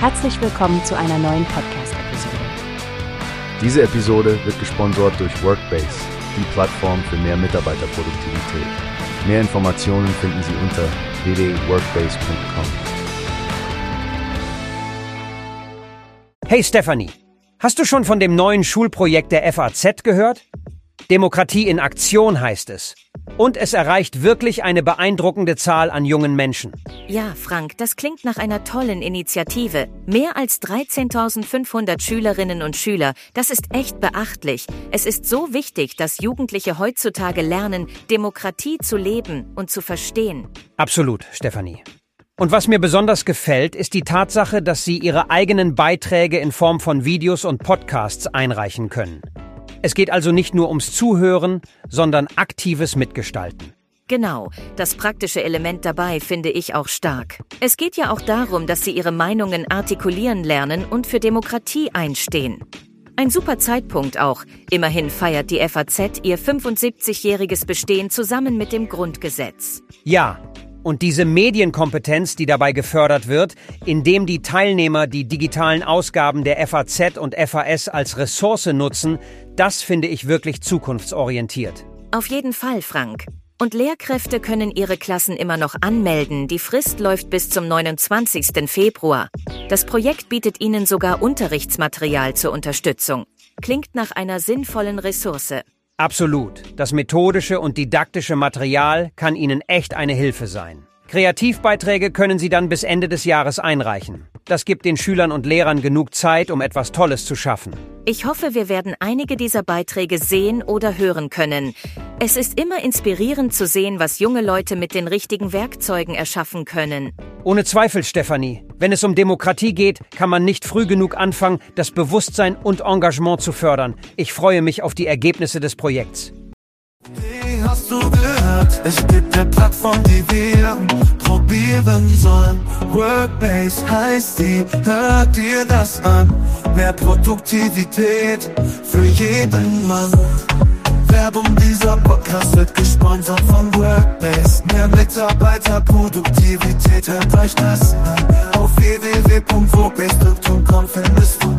Herzlich willkommen zu einer neuen Podcast-Episode. Diese Episode wird gesponsert durch Workbase, die Plattform für mehr Mitarbeiterproduktivität. Mehr Informationen finden Sie unter www.workbase.com. Hey Stephanie, hast du schon von dem neuen Schulprojekt der FAZ gehört? Demokratie in Aktion heißt es. Und es erreicht wirklich eine beeindruckende Zahl an jungen Menschen. Ja, Frank, das klingt nach einer tollen Initiative. Mehr als 13.500 Schülerinnen und Schüler, das ist echt beachtlich. Es ist so wichtig, dass Jugendliche heutzutage lernen, Demokratie zu leben und zu verstehen. Absolut, Stefanie. Und was mir besonders gefällt, ist die Tatsache, dass sie ihre eigenen Beiträge in Form von Videos und Podcasts einreichen können. Es geht also nicht nur ums Zuhören, sondern aktives Mitgestalten. Genau, das praktische Element dabei finde ich auch stark. Es geht ja auch darum, dass sie ihre Meinungen artikulieren lernen und für Demokratie einstehen. Ein super Zeitpunkt auch. Immerhin feiert die FAZ ihr 75-jähriges Bestehen zusammen mit dem Grundgesetz. Ja, und diese Medienkompetenz, die dabei gefördert wird, indem die Teilnehmer die digitalen Ausgaben der FAZ und FAS als Ressource nutzen, das finde ich wirklich zukunftsorientiert. Auf jeden Fall, Frank. Und Lehrkräfte können ihre Klassen immer noch anmelden. Die Frist läuft bis zum 29. Februar. Das Projekt bietet ihnen sogar Unterrichtsmaterial zur Unterstützung. Klingt nach einer sinnvollen Ressource. Absolut. Das methodische und didaktische Material kann Ihnen echt eine Hilfe sein. Kreativbeiträge können Sie dann bis Ende des Jahres einreichen. Das gibt den Schülern und Lehrern genug Zeit, um etwas Tolles zu schaffen. Ich hoffe, wir werden einige dieser Beiträge sehen oder hören können. Es ist immer inspirierend zu sehen, was junge Leute mit den richtigen Werkzeugen erschaffen können. Ohne Zweifel, Stefanie. Wenn es um Demokratie geht, kann man nicht früh genug anfangen, das Bewusstsein und Engagement zu fördern. Ich freue mich auf die Ergebnisse des Projekts. Wie hast du gehört? Es gibt eine Plattform, die wir probieren sollen. Workbase heißt die, hört dir das an. Mehr Produktivität für jeden Mann. Werbung dieser Podcast wird gesponsert von Workbase. Mehr Mitarbeiter, Produktivität, hört euch das an. Auf www.wobase.com findest du